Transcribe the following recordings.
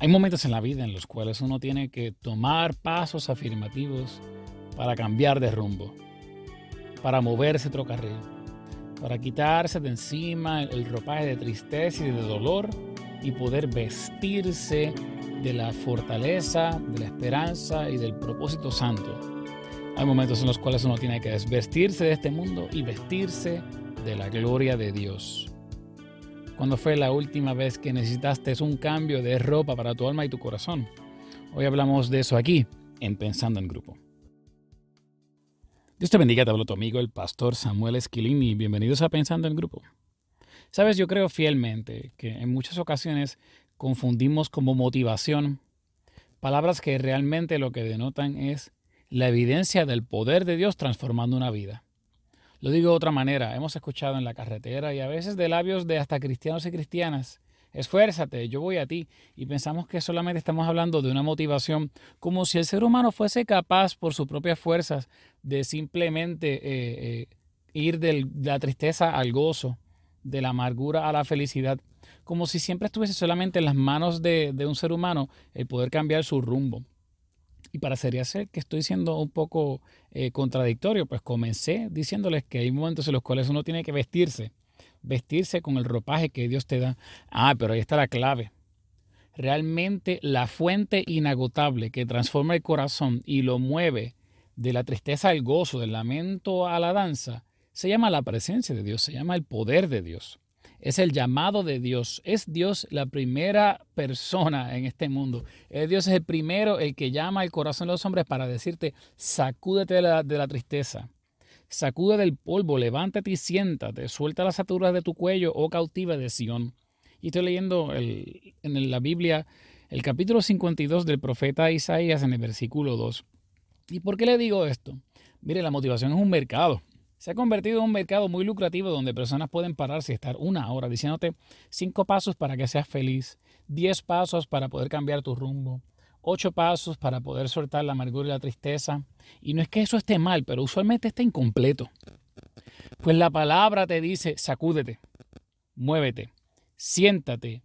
Hay momentos en la vida en los cuales uno tiene que tomar pasos afirmativos para cambiar de rumbo, para moverse otro carril, para quitarse de encima el ropaje de tristeza y de dolor y poder vestirse de la fortaleza, de la esperanza y del propósito santo. Hay momentos en los cuales uno tiene que desvestirse de este mundo y vestirse de la gloria de Dios. ¿Cuándo fue la última vez que necesitaste un cambio de ropa para tu alma y tu corazón? Hoy hablamos de eso aquí, en Pensando en Grupo. Dios te bendiga, te hablo tu amigo el pastor Samuel Esquilini. Bienvenidos a Pensando en Grupo. Sabes, yo creo fielmente que en muchas ocasiones confundimos como motivación palabras que realmente lo que denotan es la evidencia del poder de Dios transformando una vida. Lo digo de otra manera, hemos escuchado en la carretera y a veces de labios de hasta cristianos y cristianas, esfuérzate, yo voy a ti, y pensamos que solamente estamos hablando de una motivación, como si el ser humano fuese capaz por sus propias fuerzas de simplemente eh, eh, ir de la tristeza al gozo, de la amargura a la felicidad, como si siempre estuviese solamente en las manos de, de un ser humano el poder cambiar su rumbo. Y para ser que estoy siendo un poco eh, contradictorio, pues comencé diciéndoles que hay momentos en los cuales uno tiene que vestirse, vestirse con el ropaje que Dios te da. Ah, pero ahí está la clave. Realmente la fuente inagotable que transforma el corazón y lo mueve de la tristeza al gozo, del lamento a la danza, se llama la presencia de Dios, se llama el poder de Dios es el llamado de Dios. Es Dios la primera persona en este mundo. Dios es el primero, el que llama al corazón de los hombres para decirte, sacúdete de la, tristeza. Sacude del polvo, levántate y siéntate, suelta las ataduras de tu cuello, oh cautiva de Sión. Y estoy leyendo en la Biblia el capítulo 52 del profeta Isaías en el versículo 2. ¿Y por qué le digo esto? Mire, la motivación es un mercado se ha convertido en un mercado muy lucrativo donde personas pueden pararse y estar una hora diciéndote cinco pasos para que seas feliz, diez pasos para poder cambiar tu rumbo, ocho pasos para poder soltar la amargura y la tristeza. Y no es que eso esté mal, pero usualmente está incompleto. Pues la palabra te dice, sacúdete, muévete, siéntate,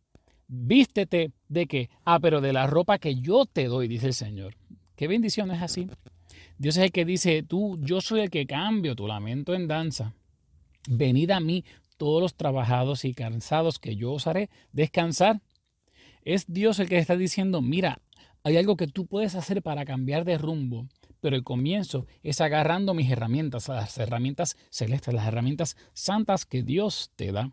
vístete de qué? Ah, pero de la ropa que yo te doy, dice el Señor. Qué bendición es así. Dios es el que dice, tú, yo soy el que cambio tu lamento en danza. Venid a mí todos los trabajados y cansados que yo os haré descansar. Es Dios el que está diciendo, mira, hay algo que tú puedes hacer para cambiar de rumbo, pero el comienzo es agarrando mis herramientas, las herramientas celestes, las herramientas santas que Dios te da.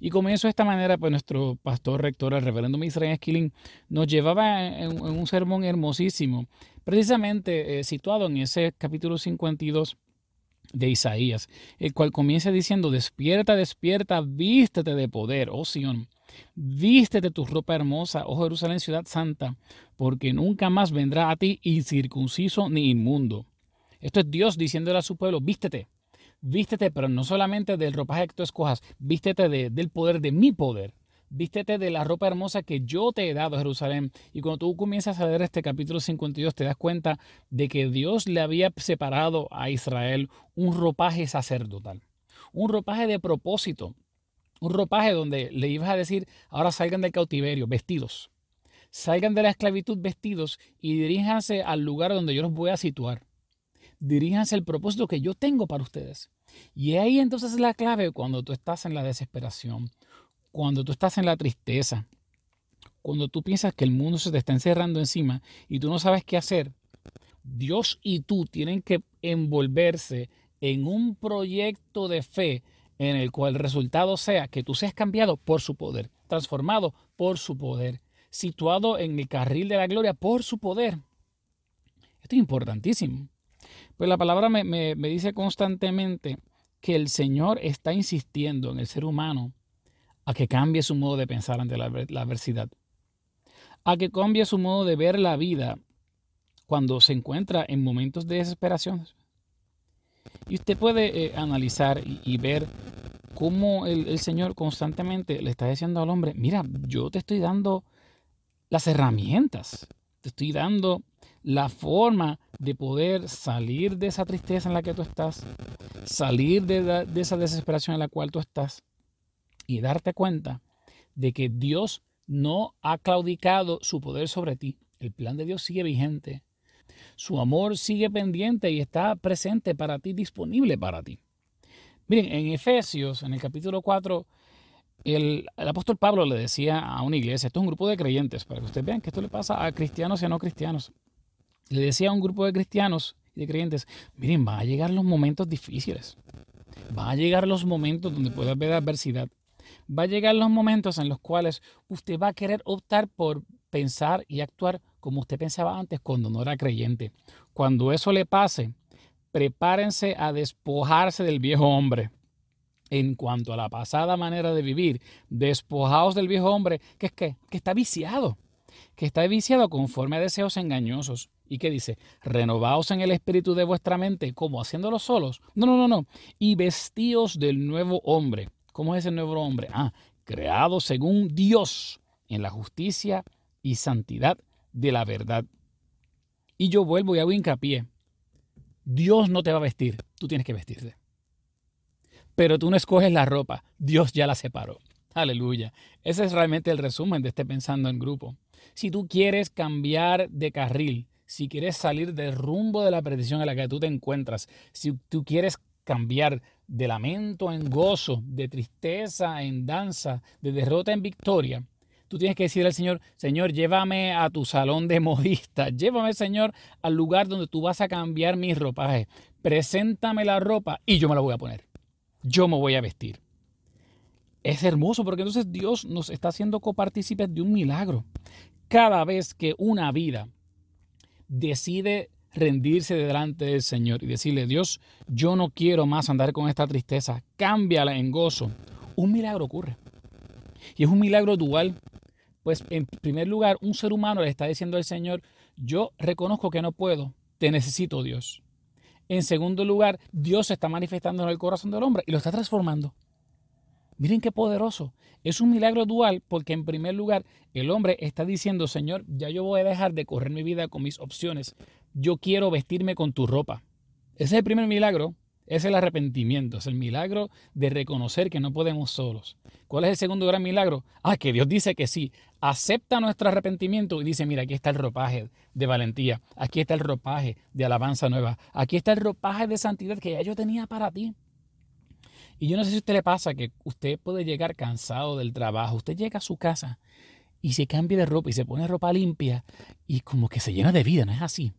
Y comienzo de esta manera, pues nuestro pastor rector, el reverendo Israel Esquilín, nos llevaba en, un sermón hermosísimo, precisamente eh, situado en ese capítulo 52 de Isaías, el cual comienza diciendo, despierta, despierta, vístete de poder, oh Sion Vístete tu ropa hermosa, oh Jerusalén, ciudad santa, porque nunca más vendrá a ti incircunciso ni inmundo. Esto es Dios diciéndole a su pueblo, vístete, vístete, pero no solamente del ropaje que tú escojas, vístete del poder de mi poder. Vístete de la ropa hermosa que yo te he dado, Jerusalén. Y cuando tú comienzas a leer este capítulo 52, te das cuenta de que Dios le había separado a Israel un ropaje sacerdotal, un ropaje de propósito, un ropaje donde le ibas a decir, ahora salgan del cautiverio vestidos, salgan de la esclavitud vestidos y diríjanse al lugar donde yo los voy a situar. Diríjanse al propósito que yo tengo para ustedes. Y ahí entonces es la clave cuando tú estás en la desesperación, cuando tú estás en la tristeza, cuando tú piensas que el mundo se te está encerrando encima y tú no sabes qué hacer. Dios y tú tienen que envolverse en un proyecto de fe en el cual el resultado sea que tú seas cambiado por su poder, transformado por su poder, situado en el carril de la gloria por su poder. Esto es importantísimo. Pues la palabra me, dice constantemente que el Señor está insistiendo en el ser humano a que cambie su modo de pensar ante la, adversidad, a que cambie su modo de ver la vida cuando se encuentra en momentos de desesperación. Y usted puede eh, analizar y, ver cómo el, Señor constantemente le está diciendo al hombre, mira, yo te estoy dando las herramientas, te estoy dando la forma de poder salir de esa tristeza en la que tú estás, salir de, de esa desesperación en la cual tú estás y darte cuenta de que Dios no ha claudicado su poder sobre ti. El plan de Dios sigue vigente. Su amor sigue pendiente y está presente para ti, disponible para ti. Miren, en Efesios, en el capítulo 4, el, apóstol Pablo le decía a una iglesia, esto es un grupo de creyentes, para que ustedes vean que esto le pasa a cristianos y a no cristianos. Le decía a un grupo de cristianos y de creyentes, miren, van a llegar los momentos difíciles. Van a llegar los momentos donde puede haber adversidad. Va a llegar los momentos en los cuales usted va a querer optar por pensar y actuar como usted pensaba antes cuando no era creyente. Cuando eso le pase, prepárense a despojarse del viejo hombre en cuanto a la pasada manera de vivir, despojados del viejo hombre, que es que, que está viciado, que está viciado conforme a deseos engañosos. ¿Y qué dice? Renovaos en el espíritu de vuestra mente, como haciéndolo solos. No, no, no, no. Y vestíos del nuevo hombre. ¿Cómo es ese nuevo hombre? Ah, creado según Dios en la justicia y santidad de la verdad. Y yo vuelvo y hago hincapié. Dios no te va a vestir, tú tienes que vestirte pero tú no escoges la ropa, Dios ya la separó. Aleluya. Ese es realmente el resumen de este pensando en grupo. Si tú quieres cambiar de carril, si quieres salir del rumbo de la perdición en la que tú te encuentras, si tú quieres cambiar de lamento en gozo, de tristeza en danza, de derrota en victoria, tú tienes que decir al Señor, Señor, llévame a tu salón de modista, llévame, Señor, al lugar donde tú vas a cambiar mi ropaje, preséntame la ropa y yo me la voy a poner yo me voy a vestir. Es hermoso porque entonces Dios nos está haciendo copartícipes de un milagro. Cada vez que una vida decide rendirse delante del Señor y decirle, Dios, yo no quiero más andar con esta tristeza, cámbiala en gozo, un milagro ocurre. Y es un milagro dual, pues en primer lugar, un ser humano le está diciendo al Señor, yo reconozco que no puedo, te necesito Dios. En segundo lugar, Dios se está manifestando en el corazón del hombre y lo está transformando. Miren qué poderoso. Es un milagro dual porque en primer lugar el hombre está diciendo, Señor, ya yo voy a dejar de correr mi vida con mis opciones. Yo quiero vestirme con tu ropa. Ese es el primer milagro. Es el arrepentimiento, es el milagro de reconocer que no podemos solos. ¿Cuál es el segundo gran milagro? Ah, que Dios dice que sí, acepta nuestro arrepentimiento y dice, mira, aquí está el ropaje de valentía, aquí está el ropaje de alabanza nueva, aquí está el ropaje de santidad que ya yo tenía para ti. Y yo no sé si a usted le pasa que usted puede llegar cansado del trabajo, usted llega a su casa y se cambia de ropa y se pone ropa limpia y como que se llena de vida, ¿no es así?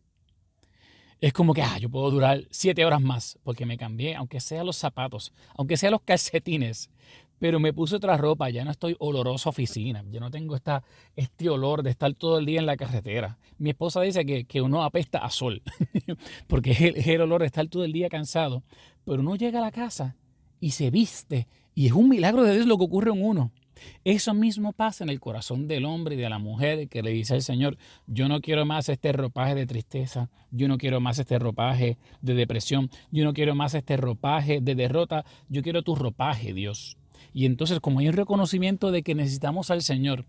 Es como que, ah, yo puedo durar siete horas más porque me cambié, aunque sea los zapatos, aunque sea los calcetines, pero me puse otra ropa, ya no estoy oloroso a oficina, ya no tengo esta, este olor de estar todo el día en la carretera. Mi esposa dice que, que uno apesta a sol, porque es el, es el olor de estar todo el día cansado, pero uno llega a la casa y se viste, y es un milagro de Dios lo que ocurre en uno. Eso mismo pasa en el corazón del hombre y de la mujer que le dice al Señor, yo no quiero más este ropaje de tristeza, yo no quiero más este ropaje de depresión, yo no quiero más este ropaje de derrota, yo quiero tu ropaje, Dios. Y entonces como hay un reconocimiento de que necesitamos al Señor,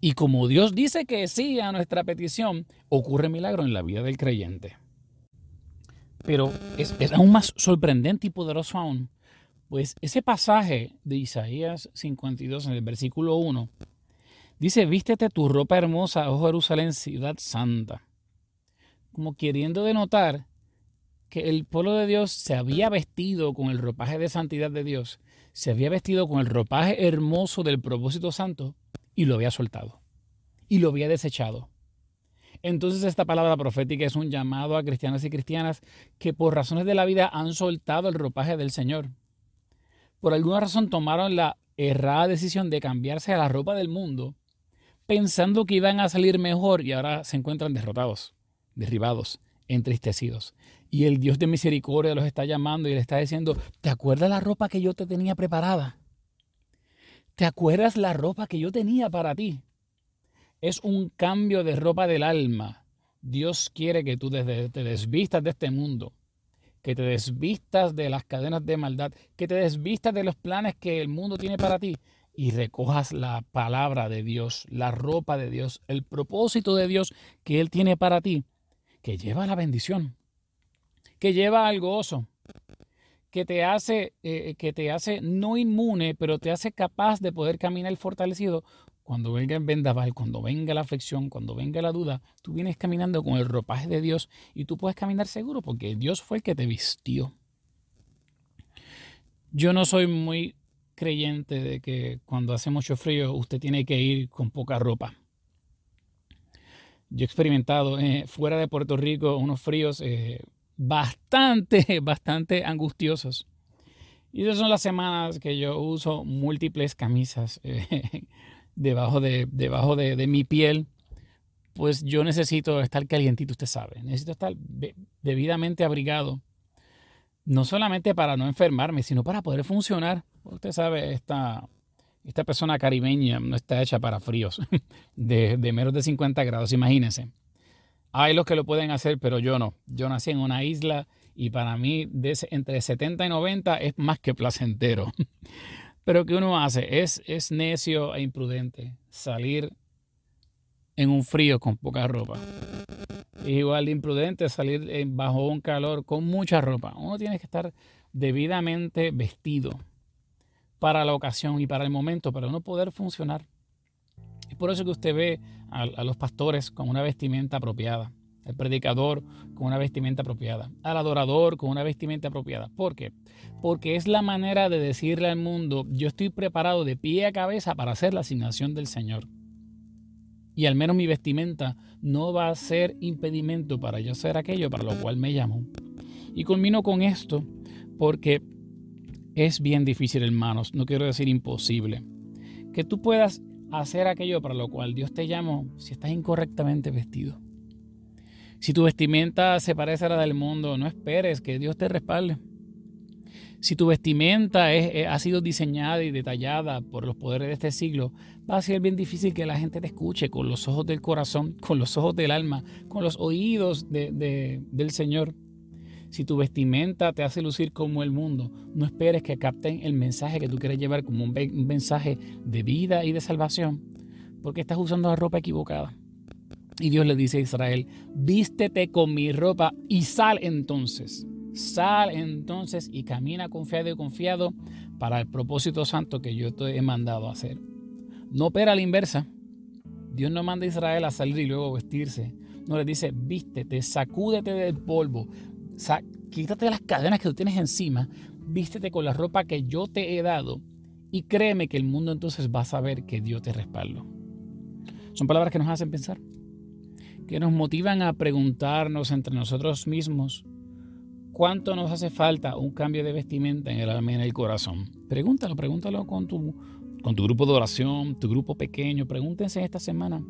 y como Dios dice que sí a nuestra petición, ocurre milagro en la vida del creyente. Pero es, es aún más sorprendente y poderoso aún pues ese pasaje de Isaías 52 en el versículo 1 dice, vístete tu ropa hermosa, oh Jerusalén, ciudad santa. Como queriendo denotar que el pueblo de Dios se había vestido con el ropaje de santidad de Dios, se había vestido con el ropaje hermoso del propósito santo y lo había soltado y lo había desechado. Entonces esta palabra profética es un llamado a cristianos y cristianas que por razones de la vida han soltado el ropaje del Señor por alguna razón tomaron la errada decisión de cambiarse a la ropa del mundo, pensando que iban a salir mejor y ahora se encuentran derrotados, derribados, entristecidos. Y el Dios de misericordia los está llamando y le está diciendo, ¿te acuerdas la ropa que yo te tenía preparada? ¿Te acuerdas la ropa que yo tenía para ti? Es un cambio de ropa del alma. Dios quiere que tú te desvistas de este mundo que te desvistas de las cadenas de maldad, que te desvistas de los planes que el mundo tiene para ti y recojas la palabra de Dios, la ropa de Dios, el propósito de Dios que Él tiene para ti, que lleva la bendición, que lleva al gozo, que te hace, eh, que te hace no inmune, pero te hace capaz de poder caminar fortalecido cuando venga el vendaval, cuando venga la aflicción, cuando venga la duda, tú vienes caminando con el ropaje de Dios y tú puedes caminar seguro porque Dios fue el que te vistió. Yo no soy muy creyente de que cuando hace mucho frío usted tiene que ir con poca ropa. Yo he experimentado eh, fuera de Puerto Rico unos fríos eh, bastante, bastante angustiosos. Y esas son las semanas que yo uso múltiples camisas eh, debajo, de, debajo de, mi piel. Pues yo necesito estar calientito, usted sabe. Necesito estar debidamente abrigado. No solamente para no enfermarme, sino para poder funcionar. Usted sabe, esta, esta persona caribeña no está hecha para fríos de, de menos de 50 grados, imagínense. Hay los que lo pueden hacer, pero yo no. Yo nací en una isla y para mí de entre 70 y 90 es más que placentero. Pero ¿qué uno hace? Es, es necio e imprudente salir en un frío con poca ropa. Es igual de imprudente salir bajo un calor con mucha ropa. Uno tiene que estar debidamente vestido para la ocasión y para el momento, para uno poder funcionar. Es por eso que usted ve a los pastores con una vestimenta apropiada el predicador con una vestimenta apropiada, al adorador con una vestimenta apropiada. ¿Por qué? Porque es la manera de decirle al mundo, yo estoy preparado de pie a cabeza para hacer la asignación del Señor. Y al menos mi vestimenta no va a ser impedimento para yo hacer aquello para lo cual me llamo. Y culmino con esto porque es bien difícil, hermanos, no quiero decir imposible, que tú puedas hacer aquello para lo cual Dios te llamó si estás incorrectamente vestido. Si tu vestimenta se parece a la del mundo, no esperes que Dios te respalde. Si tu vestimenta ha sido diseñada y detallada por los poderes de este siglo, va a ser bien difícil que la gente te escuche con los ojos del corazón, con los ojos del alma, con los oídos del Señor. Si tu vestimenta te hace lucir como el mundo, no esperes que capten el mensaje que tú quieres llevar como un mensaje de vida y de salvación, porque estás usando la ropa equivocada. Y Dios le dice a Israel, vístete con mi ropa y sal entonces. Sal entonces y camina confiado y confiado para el propósito santo que yo te he mandado a hacer. No opera la inversa. Dios no manda a Israel a salir y luego vestirse. No le dice, vístete, sacúdete del polvo, quítate las cadenas que tú tienes encima, vístete con la ropa que yo te he dado y créeme que el mundo entonces va a saber que Dios te respalda. Son palabras que nos hacen pensar que nos motivan a preguntarnos entre nosotros mismos cuánto nos hace falta un cambio de vestimenta en el alma y en el corazón. Pregúntalo, pregúntalo con tu, con tu grupo de oración, tu grupo pequeño. Pregúntense esta semana,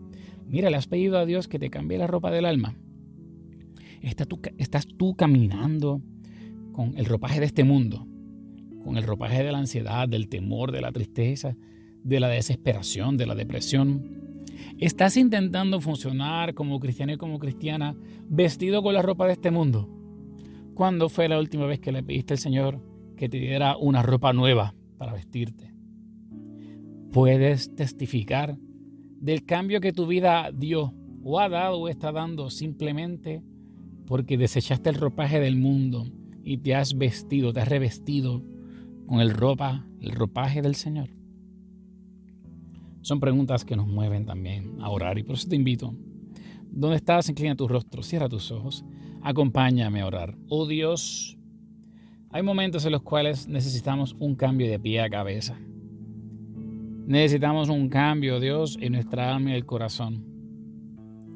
mira, le has pedido a Dios que te cambie la ropa del alma. ¿Estás tú, estás tú caminando con el ropaje de este mundo, con el ropaje de la ansiedad, del temor, de la tristeza, de la desesperación, de la depresión ¿Estás intentando funcionar como cristiano y como cristiana vestido con la ropa de este mundo? ¿Cuándo fue la última vez que le pediste al Señor que te diera una ropa nueva para vestirte? Puedes testificar del cambio que tu vida dio o ha dado o está dando simplemente porque desechaste el ropaje del mundo y te has vestido, te has revestido con el ropa, el ropaje del Señor. Son preguntas que nos mueven también a orar y por eso te invito. ¿Dónde estás? Inclina tu rostro, cierra tus ojos, acompáñame a orar. Oh Dios, hay momentos en los cuales necesitamos un cambio de pie a cabeza. Necesitamos un cambio, Dios, en nuestra alma y el corazón.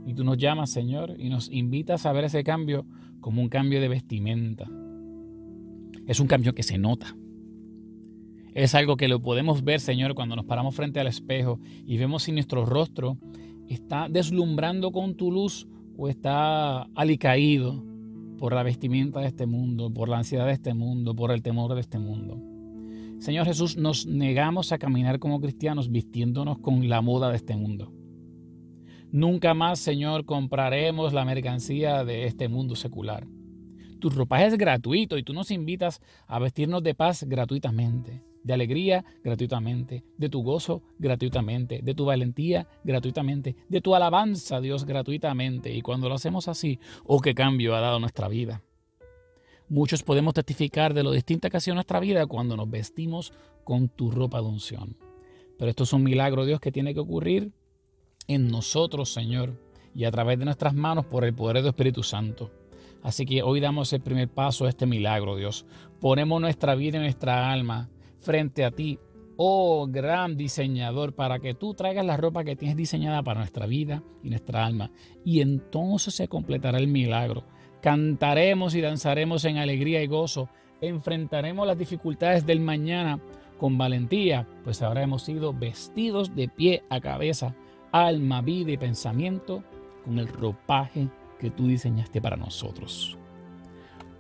Y tú nos llamas, Señor, y nos invitas a ver ese cambio como un cambio de vestimenta. Es un cambio que se nota. Es algo que lo podemos ver, Señor, cuando nos paramos frente al espejo y vemos si nuestro rostro está deslumbrando con tu luz o está alicaído por la vestimenta de este mundo, por la ansiedad de este mundo, por el temor de este mundo. Señor Jesús, nos negamos a caminar como cristianos vistiéndonos con la moda de este mundo. Nunca más, Señor, compraremos la mercancía de este mundo secular. Tu ropaje es gratuito y tú nos invitas a vestirnos de paz gratuitamente de alegría gratuitamente, de tu gozo gratuitamente, de tu valentía gratuitamente, de tu alabanza Dios gratuitamente. Y cuando lo hacemos así, oh, qué cambio ha dado nuestra vida. Muchos podemos testificar de lo distinta que ha sido nuestra vida cuando nos vestimos con tu ropa de unción. Pero esto es un milagro, Dios, que tiene que ocurrir en nosotros, Señor, y a través de nuestras manos por el poder del Espíritu Santo. Así que hoy damos el primer paso a este milagro, Dios. Ponemos nuestra vida y nuestra alma frente a ti, oh gran diseñador, para que tú traigas la ropa que tienes diseñada para nuestra vida y nuestra alma. Y entonces se completará el milagro. Cantaremos y danzaremos en alegría y gozo. Enfrentaremos las dificultades del mañana con valentía, pues ahora hemos sido vestidos de pie a cabeza, alma, vida y pensamiento con el ropaje que tú diseñaste para nosotros.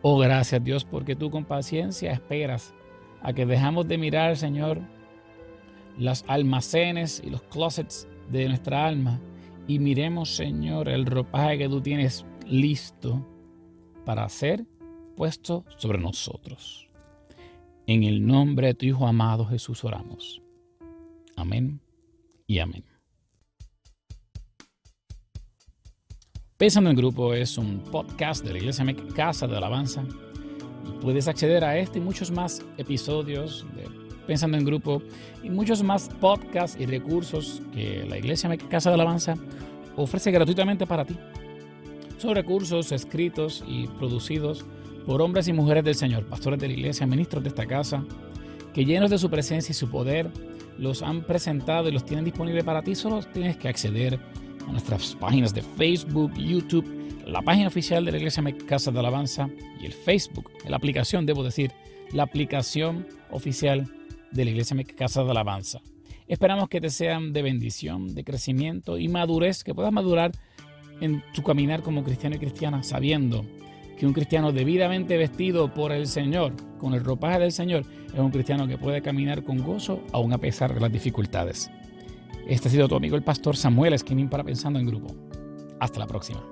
Oh, gracias Dios, porque tú con paciencia esperas a que dejamos de mirar, Señor, las almacenes y los closets de nuestra alma y miremos, Señor, el ropaje que tú tienes listo para ser puesto sobre nosotros. En el nombre de tu Hijo amado Jesús oramos. Amén y amén. Pensando en Grupo es un podcast de la Iglesia Casa de Alabanza. Puedes acceder a este y muchos más episodios de Pensando en Grupo y muchos más podcasts y recursos que la Iglesia Casa de Alabanza ofrece gratuitamente para ti. Son recursos escritos y producidos por hombres y mujeres del Señor, pastores de la iglesia, ministros de esta casa, que llenos de su presencia y su poder, los han presentado y los tienen disponibles para ti. Solo tienes que acceder a nuestras páginas de Facebook, YouTube, la página oficial de la Iglesia Casa de Alabanza y el Facebook, la aplicación, debo decir, la aplicación oficial de la Iglesia Casa de Alabanza. Esperamos que te sean de bendición, de crecimiento y madurez, que puedas madurar en tu caminar como cristiano y cristiana, sabiendo que un cristiano debidamente vestido por el Señor, con el ropaje del Señor, es un cristiano que puede caminar con gozo aún a pesar de las dificultades. Este ha sido tu amigo el pastor Samuel Esquinín para Pensando en Grupo. Hasta la próxima.